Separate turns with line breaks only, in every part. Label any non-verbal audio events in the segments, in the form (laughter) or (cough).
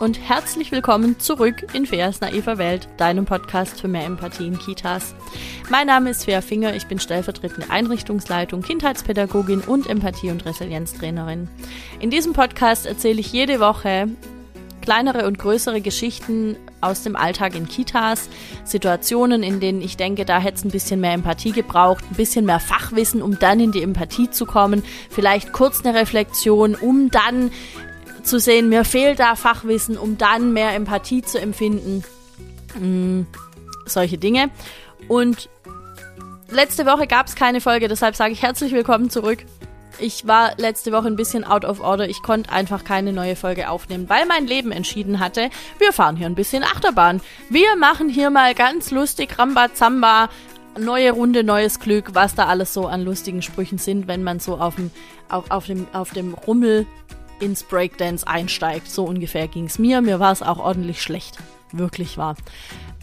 und herzlich willkommen zurück in Feas naiver Welt, deinem Podcast für mehr Empathie in Kitas. Mein Name ist Fea Finger, ich bin stellvertretende Einrichtungsleitung, Kindheitspädagogin und Empathie- und Resilienztrainerin. In diesem Podcast erzähle ich jede Woche kleinere und größere Geschichten aus dem Alltag in Kitas, Situationen, in denen ich denke, da hätte es ein bisschen mehr Empathie gebraucht, ein bisschen mehr Fachwissen, um dann in die Empathie zu kommen, vielleicht kurz eine Reflexion, um dann zu sehen, mir fehlt da Fachwissen, um dann mehr Empathie zu empfinden. Hm, solche Dinge. Und letzte Woche gab es keine Folge, deshalb sage ich herzlich willkommen zurück. Ich war letzte Woche ein bisschen out of order. Ich konnte einfach keine neue Folge aufnehmen, weil mein Leben entschieden hatte, wir fahren hier ein bisschen Achterbahn. Wir machen hier mal ganz lustig Rambazamba, neue Runde, neues Glück, was da alles so an lustigen Sprüchen sind, wenn man so auf dem, auf, auf dem, auf dem Rummel ins Breakdance einsteigt. So ungefähr ging es mir. Mir war es auch ordentlich schlecht. Wirklich wahr.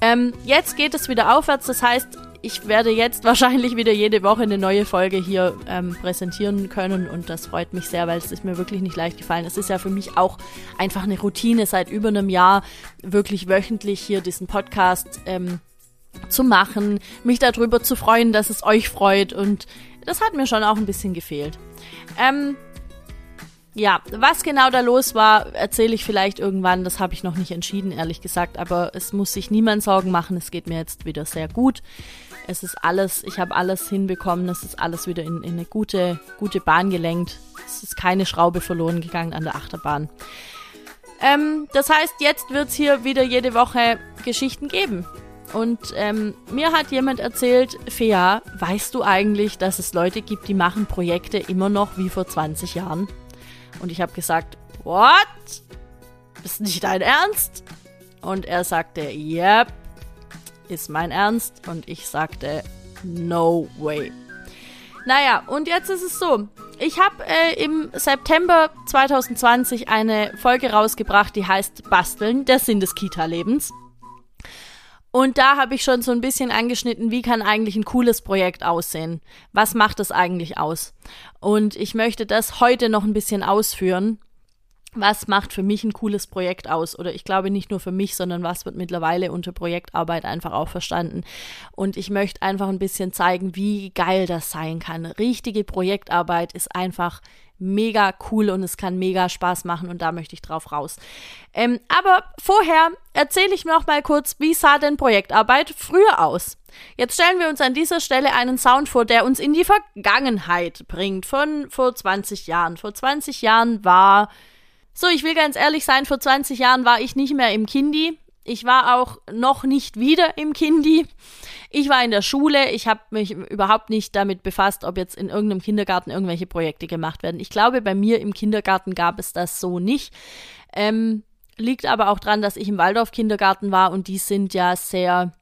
Ähm, jetzt geht es wieder aufwärts. Das heißt, ich werde jetzt (laughs) wahrscheinlich wieder jede Woche eine neue Folge hier ähm, präsentieren können und das freut mich sehr, weil es ist mir wirklich nicht leicht gefallen. Es ist ja für mich auch einfach eine Routine seit über einem Jahr wirklich wöchentlich hier diesen Podcast ähm, zu machen, mich darüber zu freuen, dass es euch freut und das hat mir schon auch ein bisschen gefehlt. Ähm, ja, was genau da los war, erzähle ich vielleicht irgendwann. Das habe ich noch nicht entschieden, ehrlich gesagt. Aber es muss sich niemand Sorgen machen. Es geht mir jetzt wieder sehr gut. Es ist alles, ich habe alles hinbekommen. Es ist alles wieder in, in eine gute, gute Bahn gelenkt. Es ist keine Schraube verloren gegangen an der Achterbahn. Ähm, das heißt, jetzt wird es hier wieder jede Woche Geschichten geben. Und ähm, mir hat jemand erzählt, Fea, weißt du eigentlich, dass es Leute gibt, die machen Projekte immer noch wie vor 20 Jahren? Und ich habe gesagt, what? Ist nicht dein Ernst? Und er sagte, yep, ist mein Ernst. Und ich sagte, no way. Naja, und jetzt ist es so. Ich habe äh, im September 2020 eine Folge rausgebracht, die heißt Basteln, der Sinn des Kita-Lebens. Und da habe ich schon so ein bisschen angeschnitten, wie kann eigentlich ein cooles Projekt aussehen? Was macht es eigentlich aus? Und ich möchte das heute noch ein bisschen ausführen. Was macht für mich ein cooles Projekt aus? Oder ich glaube nicht nur für mich, sondern was wird mittlerweile unter Projektarbeit einfach auch verstanden. Und ich möchte einfach ein bisschen zeigen, wie geil das sein kann. Richtige Projektarbeit ist einfach mega cool und es kann mega Spaß machen und da möchte ich drauf raus. Ähm, aber vorher erzähle ich noch mal kurz, wie sah denn Projektarbeit früher aus? Jetzt stellen wir uns an dieser Stelle einen Sound vor, der uns in die Vergangenheit bringt, von vor 20 Jahren. Vor 20 Jahren war, so ich will ganz ehrlich sein, vor 20 Jahren war ich nicht mehr im Kindi. Ich war auch noch nicht wieder im Kindi. Ich war in der Schule, ich habe mich überhaupt nicht damit befasst, ob jetzt in irgendeinem Kindergarten irgendwelche Projekte gemacht werden. Ich glaube, bei mir im Kindergarten gab es das so nicht. Ähm, liegt aber auch daran, dass ich im Waldorf-Kindergarten war und die sind ja sehr,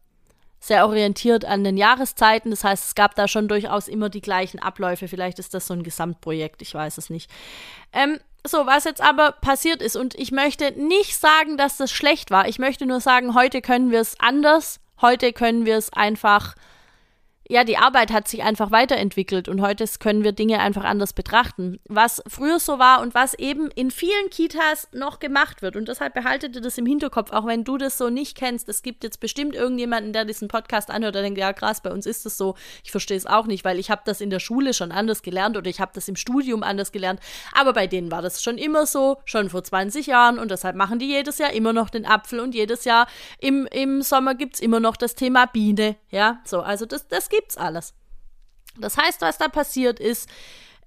sehr orientiert an den Jahreszeiten. Das heißt, es gab da schon durchaus immer die gleichen Abläufe. Vielleicht ist das so ein Gesamtprojekt, ich weiß es nicht. Ähm, so, was jetzt aber passiert ist, und ich möchte nicht sagen, dass das schlecht war. Ich möchte nur sagen, heute können wir es anders. Heute können wir es einfach ja, die Arbeit hat sich einfach weiterentwickelt und heute können wir Dinge einfach anders betrachten. Was früher so war und was eben in vielen Kitas noch gemacht wird. Und deshalb behaltet ihr das im Hinterkopf, auch wenn du das so nicht kennst. Es gibt jetzt bestimmt irgendjemanden, der diesen Podcast anhört, der denkt, ja krass, bei uns ist das so. Ich verstehe es auch nicht, weil ich habe das in der Schule schon anders gelernt oder ich habe das im Studium anders gelernt. Aber bei denen war das schon immer so, schon vor 20 Jahren und deshalb machen die jedes Jahr immer noch den Apfel und jedes Jahr im, im Sommer gibt es immer noch das Thema Biene. Ja, so, also das, das gibt's alles. Das heißt, was da passiert ist,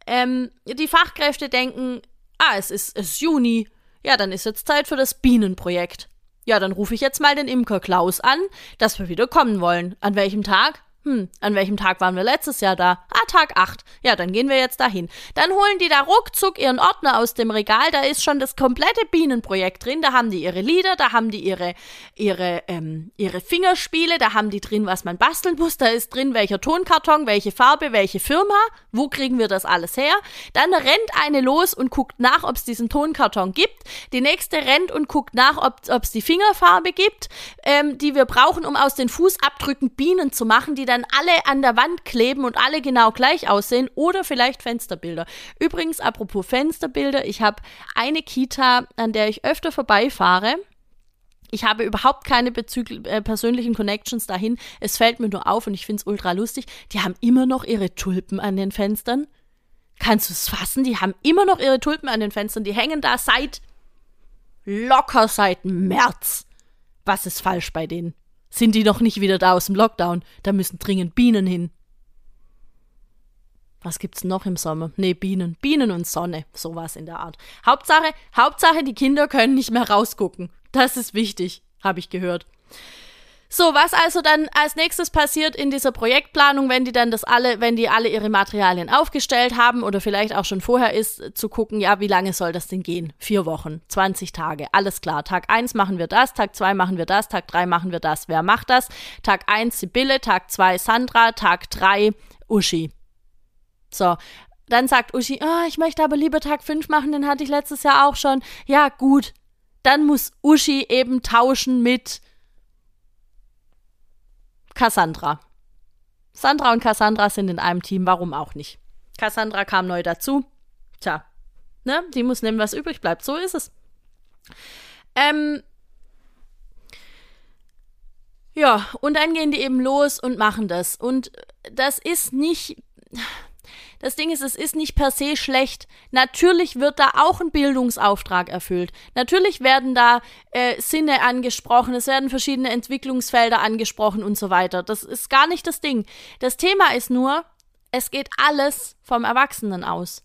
ähm, die Fachkräfte denken, ah, es ist, es ist Juni, ja, dann ist jetzt Zeit für das Bienenprojekt. Ja, dann rufe ich jetzt mal den Imker Klaus an, dass wir wieder kommen wollen. An welchem Tag? Hm, an welchem Tag waren wir letztes Jahr da? Ah, Tag 8. Ja, dann gehen wir jetzt dahin. Dann holen die da ruckzuck ihren Ordner aus dem Regal. Da ist schon das komplette Bienenprojekt drin. Da haben die ihre Lieder, da haben die ihre, ihre, ähm, ihre Fingerspiele, da haben die drin, was man basteln muss. Da ist drin, welcher Tonkarton, welche Farbe, welche Firma. Wo kriegen wir das alles her? Dann rennt eine los und guckt nach, ob es diesen Tonkarton gibt. Die nächste rennt und guckt nach, ob es die Fingerfarbe gibt, ähm, die wir brauchen, um aus den Fußabdrücken Bienen zu machen, die dann dann alle an der Wand kleben und alle genau gleich aussehen oder vielleicht Fensterbilder. Übrigens, apropos Fensterbilder, ich habe eine Kita, an der ich öfter vorbeifahre. Ich habe überhaupt keine äh, persönlichen Connections dahin. Es fällt mir nur auf und ich finde es ultra lustig. Die haben immer noch ihre Tulpen an den Fenstern. Kannst du es fassen? Die haben immer noch ihre Tulpen an den Fenstern. Die hängen da seit locker seit März. Was ist falsch bei denen? Sind die noch nicht wieder da aus dem Lockdown? Da müssen dringend Bienen hin. Was gibt's noch im Sommer? Nee, Bienen. Bienen und Sonne. Sowas in der Art. Hauptsache, Hauptsache, die Kinder können nicht mehr rausgucken. Das ist wichtig, habe ich gehört. So, was also dann als nächstes passiert in dieser Projektplanung, wenn die dann das alle, wenn die alle ihre Materialien aufgestellt haben oder vielleicht auch schon vorher ist, zu gucken, ja, wie lange soll das denn gehen? Vier Wochen, 20 Tage, alles klar. Tag eins machen wir das, Tag zwei machen wir das, Tag drei machen wir das. Wer macht das? Tag eins Sibylle, Tag zwei Sandra, Tag drei Uschi. So, dann sagt Uschi, oh, ich möchte aber lieber Tag fünf machen, den hatte ich letztes Jahr auch schon. Ja, gut. Dann muss Uschi eben tauschen mit Cassandra. Sandra und Cassandra sind in einem Team, warum auch nicht? Cassandra kam neu dazu. Tja, ne? Die muss nehmen, was übrig bleibt. So ist es. Ähm. Ja, und dann gehen die eben los und machen das. Und das ist nicht das Ding ist, es ist nicht per se schlecht. Natürlich wird da auch ein Bildungsauftrag erfüllt. Natürlich werden da äh, Sinne angesprochen, es werden verschiedene Entwicklungsfelder angesprochen und so weiter. Das ist gar nicht das Ding. Das Thema ist nur, es geht alles vom Erwachsenen aus.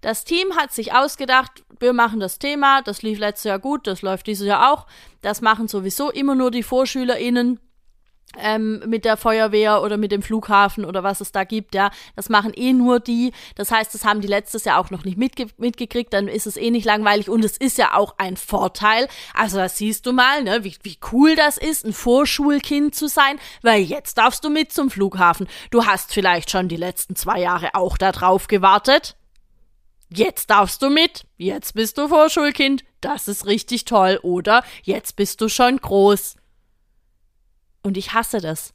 Das Team hat sich ausgedacht, wir machen das Thema, das lief letztes Jahr gut, das läuft dieses Jahr auch. Das machen sowieso immer nur die VorschülerInnen ähm, mit der Feuerwehr oder mit dem Flughafen oder was es da gibt, ja. Das machen eh nur die. Das heißt, das haben die letztes Jahr auch noch nicht mitge mitgekriegt, dann ist es eh nicht langweilig und es ist ja auch ein Vorteil. Also das siehst du mal, ne, wie, wie cool das ist, ein Vorschulkind zu sein, weil jetzt darfst du mit zum Flughafen. Du hast vielleicht schon die letzten zwei Jahre auch da drauf gewartet. Jetzt darfst du mit, jetzt bist du Vorschulkind, das ist richtig toll, oder jetzt bist du schon groß. Und ich hasse das.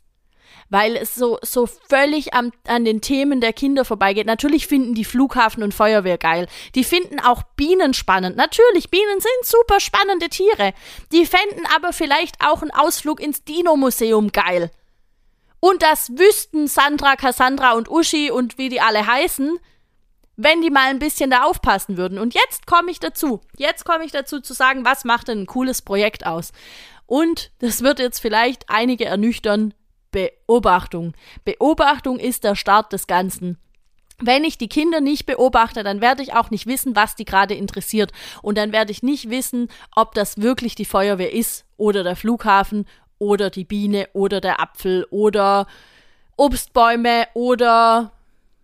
Weil es so, so völlig am, an den Themen der Kinder vorbeigeht. Natürlich finden die Flughafen und Feuerwehr geil. Die finden auch Bienen spannend. Natürlich, Bienen sind super spannende Tiere. Die fänden aber vielleicht auch einen Ausflug ins Dino-Museum geil. Und das wüssten Sandra, Cassandra und Uschi und wie die alle heißen, wenn die mal ein bisschen da aufpassen würden. Und jetzt komme ich dazu. Jetzt komme ich dazu zu sagen, was macht denn ein cooles Projekt aus? Und das wird jetzt vielleicht einige ernüchtern. Beobachtung. Beobachtung ist der Start des Ganzen. Wenn ich die Kinder nicht beobachte, dann werde ich auch nicht wissen, was die gerade interessiert. Und dann werde ich nicht wissen, ob das wirklich die Feuerwehr ist oder der Flughafen oder die Biene oder der Apfel oder Obstbäume oder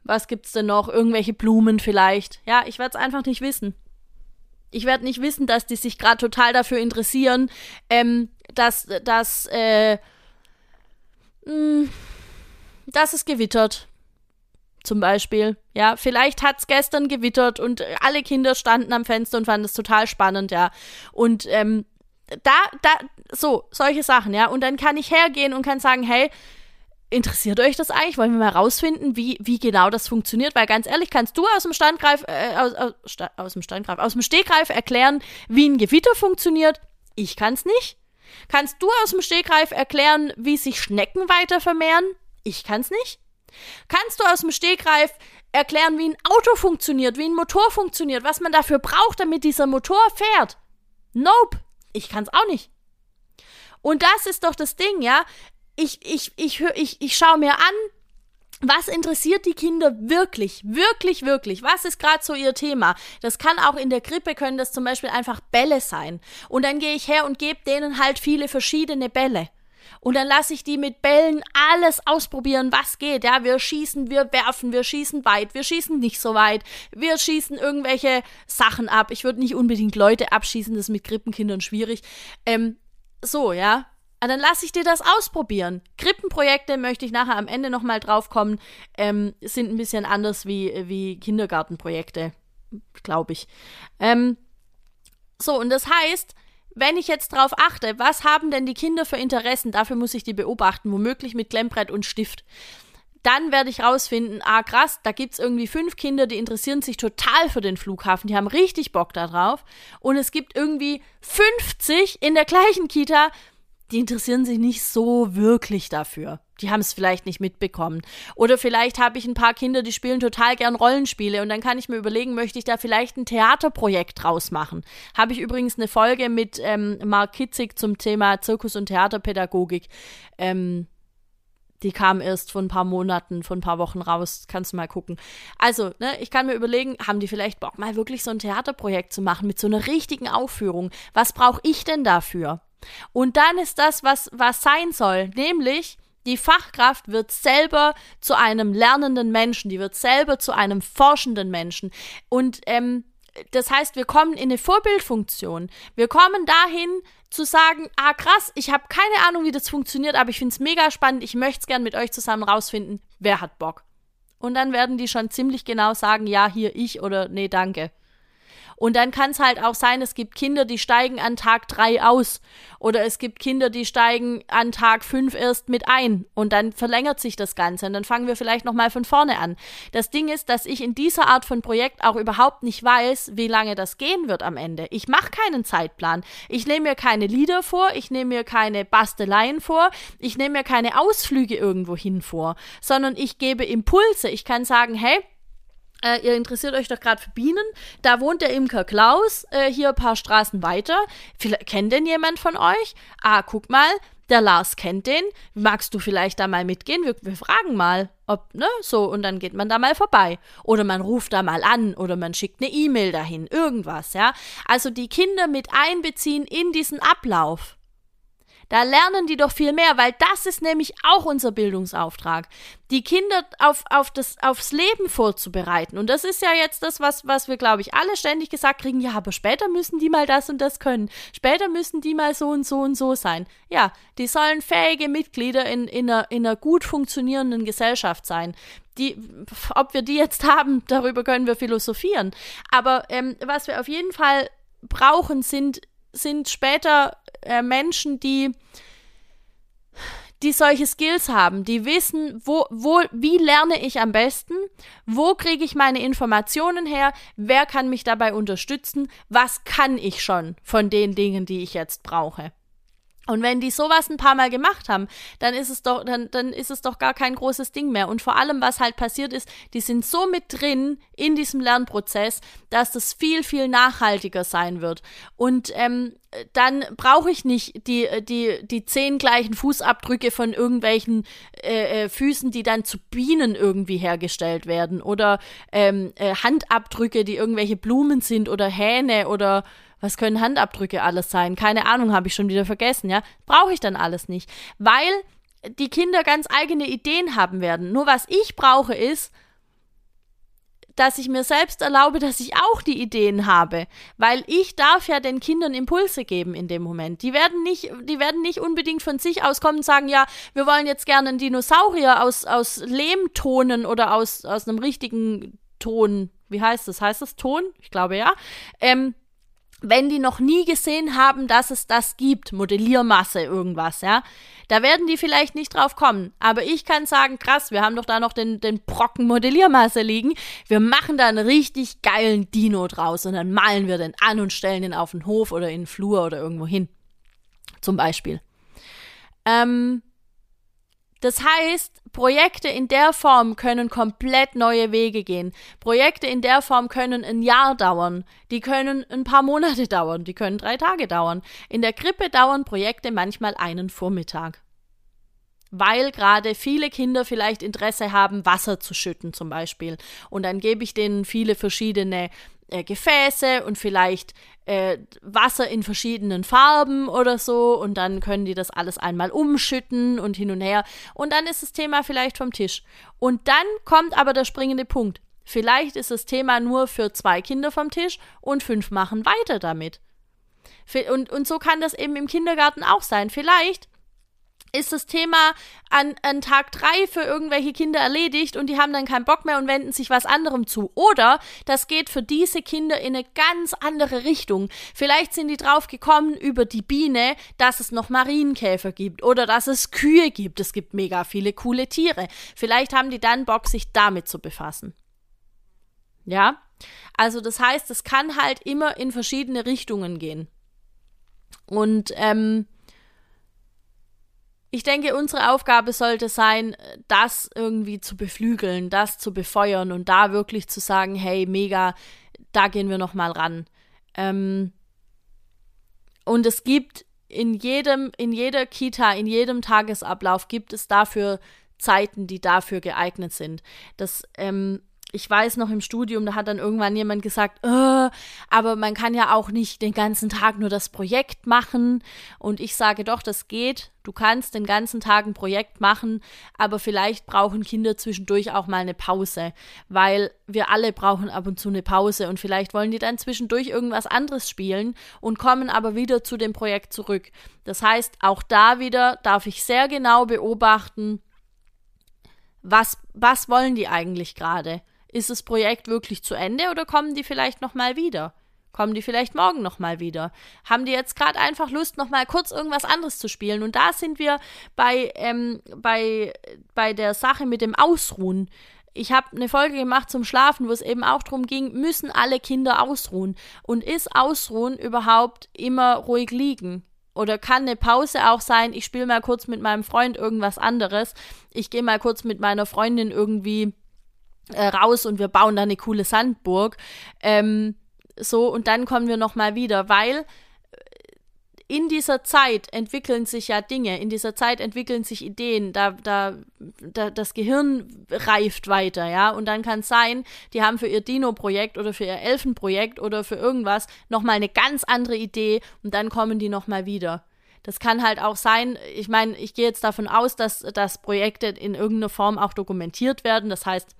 was gibt's denn noch? Irgendwelche Blumen vielleicht. Ja, ich werde es einfach nicht wissen. Ich werde nicht wissen, dass die sich gerade total dafür interessieren, ähm, dass, dass, äh, mh, hm, dass es gewittert. Zum Beispiel. Ja, vielleicht hat es gestern gewittert und alle Kinder standen am Fenster und fanden es total spannend, ja. Und ähm, da, da, so, solche Sachen, ja. Und dann kann ich hergehen und kann sagen, hey, Interessiert euch das eigentlich? Wollen wir mal rausfinden, wie, wie genau das funktioniert? Weil ganz ehrlich, kannst du aus dem Standgreif, äh, aus, aus, aus dem Standgreif, aus dem Stegreif erklären, wie ein Gewitter funktioniert? Ich kann's nicht. Kannst du aus dem Stegreif erklären, wie sich Schnecken weiter vermehren? Ich kann's nicht. Kannst du aus dem Stegreif erklären, wie ein Auto funktioniert, wie ein Motor funktioniert, was man dafür braucht, damit dieser Motor fährt? Nope. Ich kann's auch nicht. Und das ist doch das Ding, ja ich, ich, ich, ich, ich schaue mir an, was interessiert die Kinder wirklich, wirklich, wirklich? Was ist gerade so ihr Thema? Das kann auch in der Krippe können das zum Beispiel einfach Bälle sein. Und dann gehe ich her und gebe denen halt viele verschiedene Bälle. Und dann lasse ich die mit Bällen alles ausprobieren, was geht. Ja, wir schießen, wir werfen, wir schießen weit, wir schießen nicht so weit, wir schießen irgendwelche Sachen ab. Ich würde nicht unbedingt Leute abschießen, das ist mit Krippenkindern schwierig. Ähm, so, ja. Ah, dann lasse ich dir das ausprobieren. Krippenprojekte möchte ich nachher am Ende nochmal drauf kommen, ähm, sind ein bisschen anders wie, wie Kindergartenprojekte, glaube ich. Ähm, so, und das heißt, wenn ich jetzt drauf achte, was haben denn die Kinder für Interessen, dafür muss ich die beobachten, womöglich mit Klemmbrett und Stift dann werde ich rausfinden, ah krass, da gibt es irgendwie fünf Kinder, die interessieren sich total für den Flughafen, die haben richtig Bock darauf. Und es gibt irgendwie 50 in der gleichen Kita, die interessieren sich nicht so wirklich dafür. Die haben es vielleicht nicht mitbekommen. Oder vielleicht habe ich ein paar Kinder, die spielen total gern Rollenspiele und dann kann ich mir überlegen, möchte ich da vielleicht ein Theaterprojekt draus machen. Habe ich übrigens eine Folge mit ähm, Mark Kitzig zum Thema Zirkus- und Theaterpädagogik. Ähm, die kam erst vor ein paar Monaten, vor ein paar Wochen raus. Kannst du mal gucken. Also, ne, ich kann mir überlegen, haben die vielleicht Bock, mal wirklich so ein Theaterprojekt zu machen mit so einer richtigen Aufführung? Was brauche ich denn dafür? Und dann ist das, was, was sein soll, nämlich die Fachkraft wird selber zu einem lernenden Menschen, die wird selber zu einem forschenden Menschen. Und ähm, das heißt, wir kommen in eine Vorbildfunktion. Wir kommen dahin zu sagen, ah krass, ich habe keine Ahnung, wie das funktioniert, aber ich finde es mega spannend, ich möchte es gern mit euch zusammen rausfinden, wer hat Bock. Und dann werden die schon ziemlich genau sagen, ja, hier ich oder nee, danke. Und dann kann es halt auch sein, es gibt Kinder, die steigen an Tag drei aus. Oder es gibt Kinder, die steigen an Tag fünf erst mit ein. Und dann verlängert sich das Ganze. Und dann fangen wir vielleicht nochmal von vorne an. Das Ding ist, dass ich in dieser Art von Projekt auch überhaupt nicht weiß, wie lange das gehen wird am Ende. Ich mache keinen Zeitplan. Ich nehme mir keine Lieder vor. Ich nehme mir keine Basteleien vor. Ich nehme mir keine Ausflüge irgendwo hin vor. Sondern ich gebe Impulse. Ich kann sagen, hey, äh, ihr interessiert euch doch gerade für Bienen. Da wohnt der Imker Klaus, äh, hier ein paar Straßen weiter. Vielleicht, kennt denn jemand von euch? Ah, guck mal, der Lars kennt den. Magst du vielleicht da mal mitgehen? Wir, wir fragen mal, ob, ne, so, und dann geht man da mal vorbei. Oder man ruft da mal an oder man schickt eine E-Mail dahin, irgendwas, ja. Also die Kinder mit einbeziehen in diesen Ablauf. Da lernen die doch viel mehr, weil das ist nämlich auch unser Bildungsauftrag. Die Kinder auf, auf das, aufs Leben vorzubereiten. Und das ist ja jetzt das, was, was wir, glaube ich, alle ständig gesagt kriegen. Ja, aber später müssen die mal das und das können. Später müssen die mal so und so und so sein. Ja, die sollen fähige Mitglieder in, in, einer, in einer gut funktionierenden Gesellschaft sein. Die, ob wir die jetzt haben, (laughs) darüber können wir philosophieren. Aber ähm, was wir auf jeden Fall brauchen, sind, sind später äh, Menschen, die die solche Skills haben, die wissen, wo, wo, wie lerne ich am besten, wo kriege ich meine Informationen her, wer kann mich dabei unterstützen, was kann ich schon von den Dingen, die ich jetzt brauche. Und wenn die sowas ein paar Mal gemacht haben, dann ist es doch, dann, dann ist es doch gar kein großes Ding mehr. Und vor allem, was halt passiert ist, die sind so mit drin in diesem Lernprozess, dass das viel, viel nachhaltiger sein wird. Und ähm, dann brauche ich nicht die, die, die zehn gleichen Fußabdrücke von irgendwelchen äh, äh, Füßen, die dann zu Bienen irgendwie hergestellt werden. Oder ähm, äh, Handabdrücke, die irgendwelche Blumen sind oder Hähne oder was können Handabdrücke alles sein? Keine Ahnung, habe ich schon wieder vergessen, ja? Brauche ich dann alles nicht, weil die Kinder ganz eigene Ideen haben werden. Nur was ich brauche ist, dass ich mir selbst erlaube, dass ich auch die Ideen habe, weil ich darf ja den Kindern Impulse geben in dem Moment. Die werden nicht, die werden nicht unbedingt von sich aus kommen und sagen, ja, wir wollen jetzt gerne einen Dinosaurier aus, aus Lehmtonen oder aus, aus einem richtigen Ton. Wie heißt das? Heißt das Ton? Ich glaube ja. Ähm, wenn die noch nie gesehen haben, dass es das gibt, Modelliermasse, irgendwas, ja, da werden die vielleicht nicht drauf kommen. Aber ich kann sagen, krass, wir haben doch da noch den, den Brocken Modelliermasse liegen. Wir machen da einen richtig geilen Dino draus und dann malen wir den an und stellen den auf den Hof oder in den Flur oder irgendwo hin. Zum Beispiel. Ähm, das heißt, Projekte in der Form können komplett neue Wege gehen. Projekte in der Form können ein Jahr dauern. Die können ein paar Monate (laughs) dauern. Die können drei Tage dauern. In der Krippe dauern Projekte manchmal einen Vormittag. Weil gerade viele Kinder vielleicht Interesse haben, Wasser zu schütten zum Beispiel. Und dann gebe ich denen viele verschiedene äh, Gefäße und vielleicht äh, Wasser in verschiedenen Farben oder so und dann können die das alles einmal umschütten und hin und her und dann ist das Thema vielleicht vom Tisch. Und dann kommt aber der springende Punkt. Vielleicht ist das Thema nur für zwei Kinder vom Tisch und fünf machen weiter damit. Und, und so kann das eben im Kindergarten auch sein. Vielleicht ist das Thema an, an Tag drei für irgendwelche Kinder erledigt und die haben dann keinen Bock mehr und wenden sich was anderem zu. Oder das geht für diese Kinder in eine ganz andere Richtung. Vielleicht sind die drauf gekommen über die Biene, dass es noch Marienkäfer gibt oder dass es Kühe gibt. Es gibt mega viele coole Tiere. Vielleicht haben die dann Bock, sich damit zu befassen. Ja? Also das heißt, es kann halt immer in verschiedene Richtungen gehen. Und ähm, ich denke, unsere Aufgabe sollte sein, das irgendwie zu beflügeln, das zu befeuern und da wirklich zu sagen, hey, mega, da gehen wir noch mal ran. Ähm, und es gibt in jedem, in jeder Kita, in jedem Tagesablauf gibt es dafür Zeiten, die dafür geeignet sind. Das ähm, ich weiß noch im Studium, da hat dann irgendwann jemand gesagt, äh, aber man kann ja auch nicht den ganzen Tag nur das Projekt machen. Und ich sage doch, das geht. Du kannst den ganzen Tag ein Projekt machen, aber vielleicht brauchen Kinder zwischendurch auch mal eine Pause, weil wir alle brauchen ab und zu eine Pause und vielleicht wollen die dann zwischendurch irgendwas anderes spielen und kommen aber wieder zu dem Projekt zurück. Das heißt, auch da wieder darf ich sehr genau beobachten, was, was wollen die eigentlich gerade? Ist das Projekt wirklich zu Ende oder kommen die vielleicht noch mal wieder? Kommen die vielleicht morgen noch mal wieder? Haben die jetzt gerade einfach Lust, noch mal kurz irgendwas anderes zu spielen? Und da sind wir bei, ähm, bei, bei der Sache mit dem Ausruhen. Ich habe eine Folge gemacht zum Schlafen, wo es eben auch darum ging, müssen alle Kinder ausruhen? Und ist Ausruhen überhaupt immer ruhig liegen? Oder kann eine Pause auch sein, ich spiele mal kurz mit meinem Freund irgendwas anderes, ich gehe mal kurz mit meiner Freundin irgendwie äh, raus und wir bauen da eine coole Sandburg. Ähm, so, und dann kommen wir nochmal wieder, weil äh, in dieser Zeit entwickeln sich ja Dinge, in dieser Zeit entwickeln sich Ideen, da, da, da das Gehirn reift weiter, ja, und dann kann es sein, die haben für ihr Dino-Projekt oder für ihr Elfenprojekt oder für irgendwas nochmal eine ganz andere Idee und dann kommen die nochmal wieder. Das kann halt auch sein, ich meine, ich gehe jetzt davon aus, dass, dass Projekte in irgendeiner Form auch dokumentiert werden, das heißt,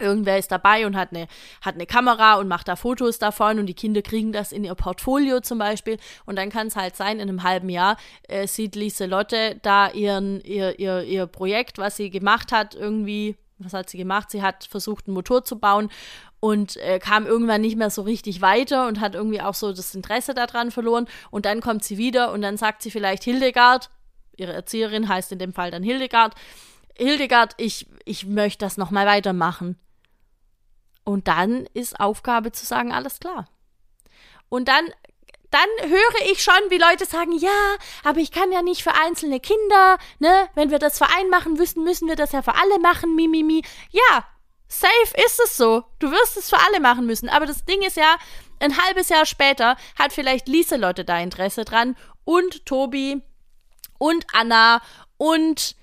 Irgendwer ist dabei und hat eine, hat eine Kamera und macht da Fotos davon und die Kinder kriegen das in ihr Portfolio zum Beispiel. Und dann kann es halt sein, in einem halben Jahr äh, sieht Lieselotte da ihren, ihr, ihr, ihr Projekt, was sie gemacht hat, irgendwie, was hat sie gemacht? Sie hat versucht, einen Motor zu bauen und äh, kam irgendwann nicht mehr so richtig weiter und hat irgendwie auch so das Interesse daran verloren. Und dann kommt sie wieder und dann sagt sie vielleicht Hildegard, ihre Erzieherin heißt in dem Fall dann Hildegard, Hildegard, ich, ich möchte das nochmal weitermachen. Und dann ist Aufgabe zu sagen, alles klar. Und dann, dann höre ich schon, wie Leute sagen, ja, aber ich kann ja nicht für einzelne Kinder, ne? Wenn wir das Verein machen müssen, müssen wir das ja für alle machen, mi, mi, mi. Ja, safe ist es so. Du wirst es für alle machen müssen. Aber das Ding ist ja, ein halbes Jahr später hat vielleicht Lieselotte da Interesse dran und Tobi und Anna und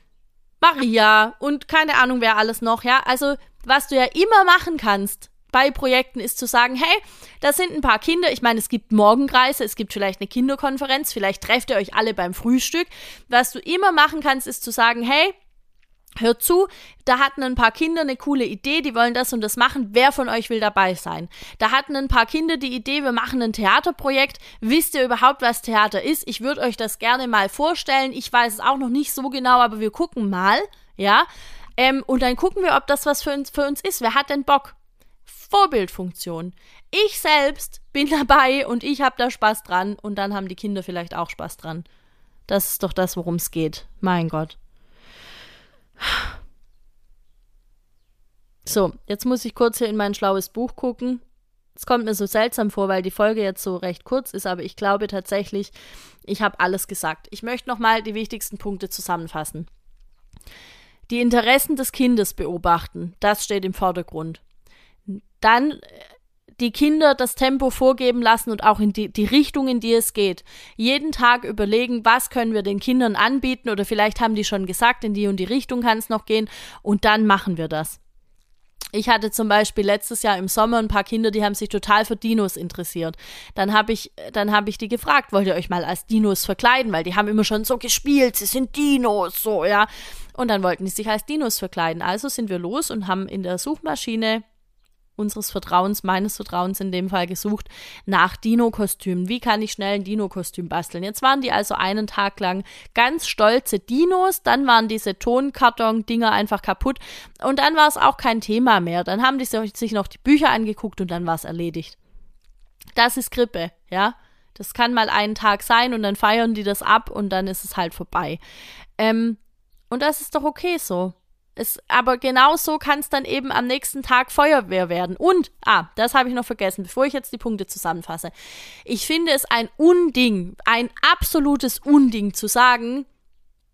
Maria und keine Ahnung wer alles noch, ja. Also was du ja immer machen kannst bei Projekten ist zu sagen, hey, da sind ein paar Kinder, ich meine, es gibt Morgenkreise, es gibt vielleicht eine Kinderkonferenz, vielleicht trefft ihr euch alle beim Frühstück. Was du immer machen kannst, ist zu sagen, hey, Hört zu, da hatten ein paar Kinder eine coole Idee, die wollen das und das machen. Wer von euch will dabei sein? Da hatten ein paar Kinder die Idee, wir machen ein Theaterprojekt. Wisst ihr überhaupt, was Theater ist? Ich würde euch das gerne mal vorstellen. Ich weiß es auch noch nicht so genau, aber wir gucken mal, ja. Ähm, und dann gucken wir, ob das was für uns, für uns ist. Wer hat denn Bock? Vorbildfunktion. Ich selbst bin (laughs) dabei und ich habe da Spaß dran und dann haben die Kinder vielleicht auch Spaß dran. Das ist doch das, worum es geht. Mein Gott. So, jetzt muss ich kurz hier in mein schlaues Buch gucken. Es kommt mir so seltsam vor, weil die Folge jetzt so recht kurz ist, aber ich glaube tatsächlich, ich habe alles gesagt. Ich möchte nochmal die wichtigsten Punkte zusammenfassen. Die Interessen des Kindes beobachten, das steht im Vordergrund. Dann äh, die Kinder das Tempo vorgeben lassen und auch in die, die Richtung, in die es geht. Jeden Tag überlegen, was können wir den Kindern anbieten oder vielleicht haben die schon gesagt, in die und die Richtung kann es noch gehen und dann machen wir das. Ich hatte zum Beispiel letztes Jahr im Sommer ein paar Kinder, die haben sich total für Dinos interessiert. Dann habe ich, dann habe ich die gefragt, wollt ihr euch mal als Dinos verkleiden? Weil die haben immer schon so gespielt, sie sind Dinos, so, ja. Und dann wollten die sich als Dinos verkleiden. Also sind wir los und haben in der Suchmaschine unseres Vertrauens, meines Vertrauens in dem Fall gesucht, nach Dino-Kostümen. Wie kann ich schnell ein Dino-Kostüm basteln? Jetzt waren die also einen Tag lang ganz stolze Dinos, dann waren diese Tonkarton-Dinger einfach kaputt und dann war es auch kein Thema mehr. Dann haben die sich noch die Bücher angeguckt und dann war es erledigt. Das ist Grippe, ja. Das kann mal einen Tag sein und dann feiern die das ab und dann ist es halt vorbei. Ähm, und das ist doch okay so. Es, aber genau so kann es dann eben am nächsten Tag Feuerwehr werden. Und, ah, das habe ich noch vergessen, bevor ich jetzt die Punkte zusammenfasse. Ich finde es ein Unding, ein absolutes Unding zu sagen,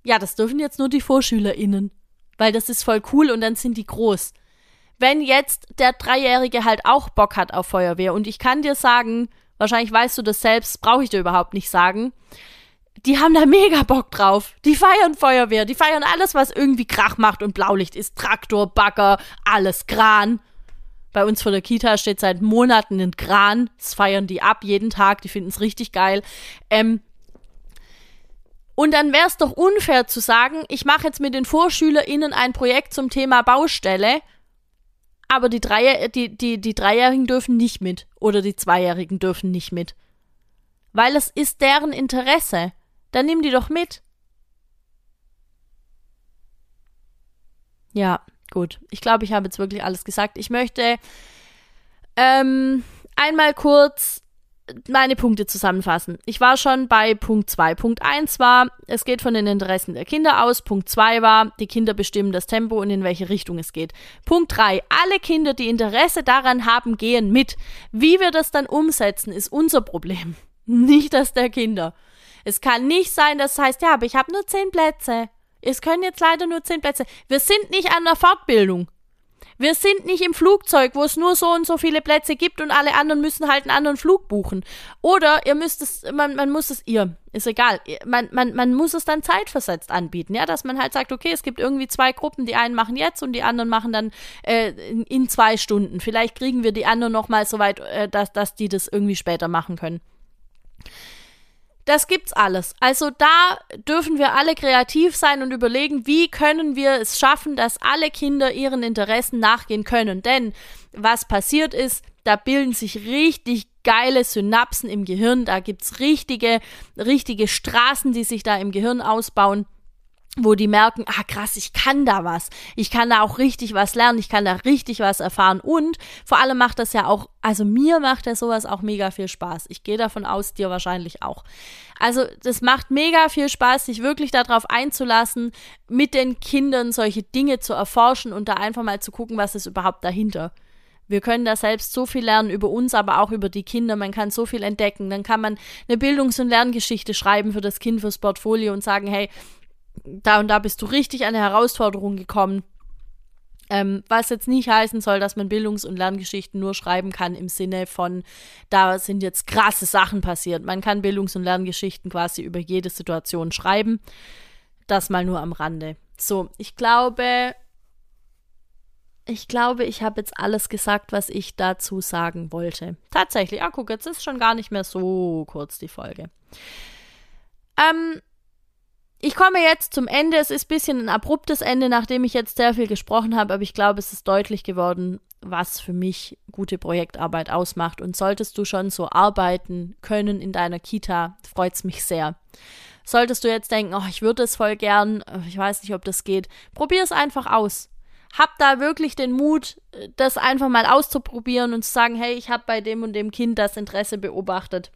ja, das dürfen jetzt nur die VorschülerInnen. Weil das ist voll cool und dann sind die groß. Wenn jetzt der Dreijährige halt auch Bock hat auf Feuerwehr und ich kann dir sagen, wahrscheinlich weißt du das selbst, brauche ich dir überhaupt nicht sagen, die haben da mega Bock drauf. Die feiern Feuerwehr, die feiern alles, was irgendwie Krach macht und Blaulicht ist. Traktor, Bagger, alles Kran. Bei uns vor der Kita steht seit Monaten ein Kran. Das feiern die ab jeden Tag, die finden es richtig geil. Ähm, und dann wäre es doch unfair zu sagen, ich mache jetzt mit den VorschülerInnen ein Projekt zum Thema Baustelle, aber die, Dreier, die, die, die Dreijährigen dürfen nicht mit oder die Zweijährigen dürfen nicht mit. Weil es ist deren Interesse. Dann nimm die doch mit. Ja, gut. Ich glaube, ich habe jetzt wirklich alles gesagt. Ich möchte ähm, einmal kurz meine Punkte zusammenfassen. Ich war schon bei Punkt 2. Punkt 1 war, es geht von den Interessen der Kinder aus. Punkt 2 war, die Kinder bestimmen das Tempo und in welche Richtung es geht. Punkt 3, alle Kinder, die Interesse daran haben, gehen mit. Wie wir das dann umsetzen, ist unser Problem. (laughs) Nicht das der Kinder. Es kann nicht sein, dass es heißt, ja, aber ich habe nur zehn Plätze. Es können jetzt leider nur zehn Plätze. Wir sind nicht an der Fortbildung. Wir sind nicht im Flugzeug, wo es nur so und so viele Plätze gibt und alle anderen müssen halt einen anderen Flug buchen. Oder ihr müsst es, man, man muss es, ihr, ist egal, man, man, man muss es dann zeitversetzt anbieten, ja, dass man halt sagt, okay, es gibt irgendwie zwei Gruppen, die einen machen jetzt und die anderen machen dann äh, in, in, zwei Stunden. Vielleicht kriegen wir die anderen nochmal so weit, äh, dass, dass die das irgendwie später machen können. Das gibt's alles. Also da dürfen wir alle kreativ sein und überlegen, wie können wir es schaffen, dass alle Kinder ihren Interessen nachgehen können. Denn was passiert ist, da bilden sich richtig geile Synapsen im Gehirn, da gibt's richtige, richtige Straßen, die sich da im Gehirn ausbauen wo die merken, ah krass, ich kann da was. Ich kann da auch richtig was lernen, ich kann da richtig was erfahren und vor allem macht das ja auch, also mir macht ja sowas auch mega viel Spaß. Ich gehe davon aus, dir wahrscheinlich auch. Also das macht mega viel Spaß, sich wirklich darauf einzulassen, mit den Kindern solche Dinge zu erforschen und da einfach mal zu gucken, was ist überhaupt dahinter. Wir können da selbst so viel lernen über uns, aber auch über die Kinder. Man kann so viel entdecken. Dann kann man eine Bildungs- und Lerngeschichte schreiben für das Kind, fürs Portfolio und sagen, hey, da und da bist du richtig an eine Herausforderung gekommen. Ähm, was jetzt nicht heißen soll, dass man Bildungs- und Lerngeschichten nur schreiben kann im Sinne von, da sind jetzt krasse Sachen passiert. Man kann Bildungs- und Lerngeschichten quasi über jede Situation schreiben. Das mal nur am Rande. So, ich glaube, ich glaube, ich habe jetzt alles gesagt, was ich dazu sagen wollte. Tatsächlich, ah, guck, jetzt ist schon gar nicht mehr so kurz die Folge. Ähm, ich komme jetzt zum Ende. Es ist ein bisschen ein abruptes Ende, nachdem ich jetzt sehr viel gesprochen habe, aber ich glaube, es ist deutlich geworden, was für mich gute Projektarbeit ausmacht. Und solltest du schon so arbeiten können in deiner Kita, freut es mich sehr. Solltest du jetzt denken, oh, ich würde es voll gern, ich weiß nicht, ob das geht, probier es einfach aus. Hab da wirklich den Mut, das einfach mal auszuprobieren und zu sagen, hey, ich habe bei dem und dem Kind das Interesse beobachtet.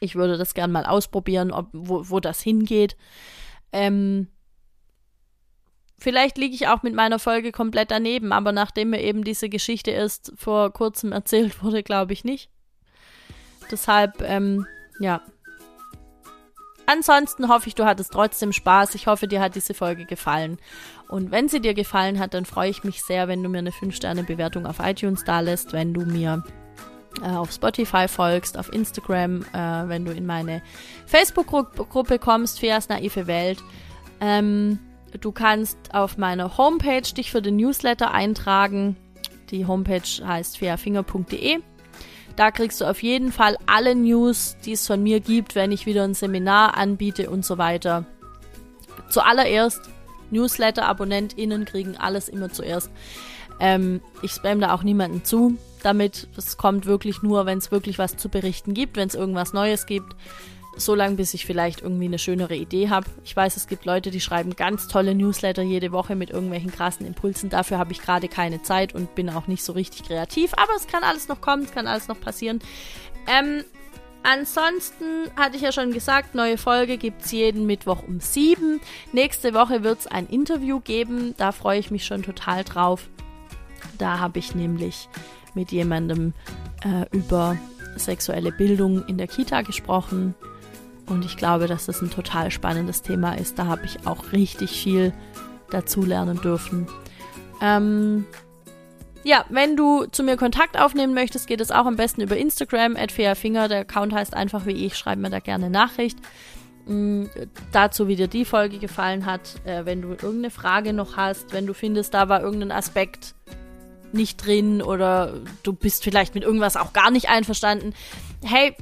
Ich würde das gern mal ausprobieren, ob, wo, wo das hingeht. Ähm, vielleicht liege ich auch mit meiner Folge komplett daneben, aber nachdem mir eben diese Geschichte erst vor kurzem erzählt wurde, glaube ich nicht. Deshalb, ähm, ja. Ansonsten hoffe ich, du hattest trotzdem Spaß. Ich hoffe, dir hat diese Folge gefallen. Und wenn sie dir gefallen hat, dann freue ich mich sehr, wenn du mir eine 5-Sterne-Bewertung auf iTunes da lässt, wenn du mir auf Spotify folgst, auf Instagram, äh, wenn du in meine Facebook-Gruppe kommst, Fias naive Welt. Ähm, du kannst auf meiner Homepage dich für den Newsletter eintragen. Die Homepage heißt feafinger.de. Da kriegst du auf jeden Fall alle News, die es von mir gibt, wenn ich wieder ein Seminar anbiete und so weiter. Zuallererst Newsletter-AbonnentInnen kriegen alles immer zuerst. Ähm, ich spam da auch niemanden zu damit. Es kommt wirklich nur, wenn es wirklich was zu berichten gibt, wenn es irgendwas Neues gibt. So lange, bis ich vielleicht irgendwie eine schönere Idee habe. Ich weiß, es gibt Leute, die schreiben ganz tolle Newsletter jede Woche mit irgendwelchen krassen Impulsen. Dafür habe ich gerade keine Zeit und bin auch nicht so richtig kreativ. Aber es kann alles noch kommen, es kann alles noch passieren. Ähm, Ansonsten hatte ich ja schon gesagt, neue Folge gibt es jeden Mittwoch um 7. Nächste Woche wird es ein Interview geben. Da freue ich mich schon total drauf. Da habe ich nämlich mit jemandem äh, über sexuelle Bildung in der Kita gesprochen. Und ich glaube, dass das ein total spannendes Thema ist. Da habe ich auch richtig viel dazu lernen dürfen. Ähm, ja, wenn du zu mir Kontakt aufnehmen möchtest, geht es auch am besten über Instagram, Finger. Der Account heißt einfach wie ich, schreib mir da gerne Nachricht. Mhm, dazu, wie dir die Folge gefallen hat, äh, wenn du irgendeine Frage noch hast, wenn du findest, da war irgendein Aspekt nicht drin oder du bist vielleicht mit irgendwas auch gar nicht einverstanden. Hey,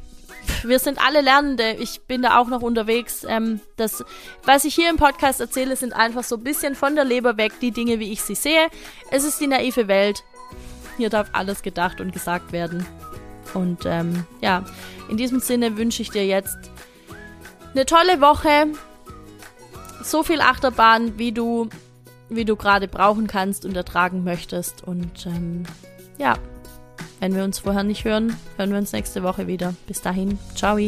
wir sind alle Lernende. Ich bin da auch noch unterwegs. Ähm, das, was ich hier im Podcast erzähle, sind einfach so ein bisschen von der Leber weg die Dinge, wie ich sie sehe. Es ist die naive Welt. Hier darf alles gedacht und gesagt werden. Und ähm, ja, in diesem Sinne wünsche ich dir jetzt eine tolle Woche. So viel Achterbahn, wie du, wie du gerade brauchen kannst und ertragen möchtest. Und ähm, ja, wenn wir uns vorher nicht hören, hören wir uns nächste Woche wieder. Bis dahin, ciao.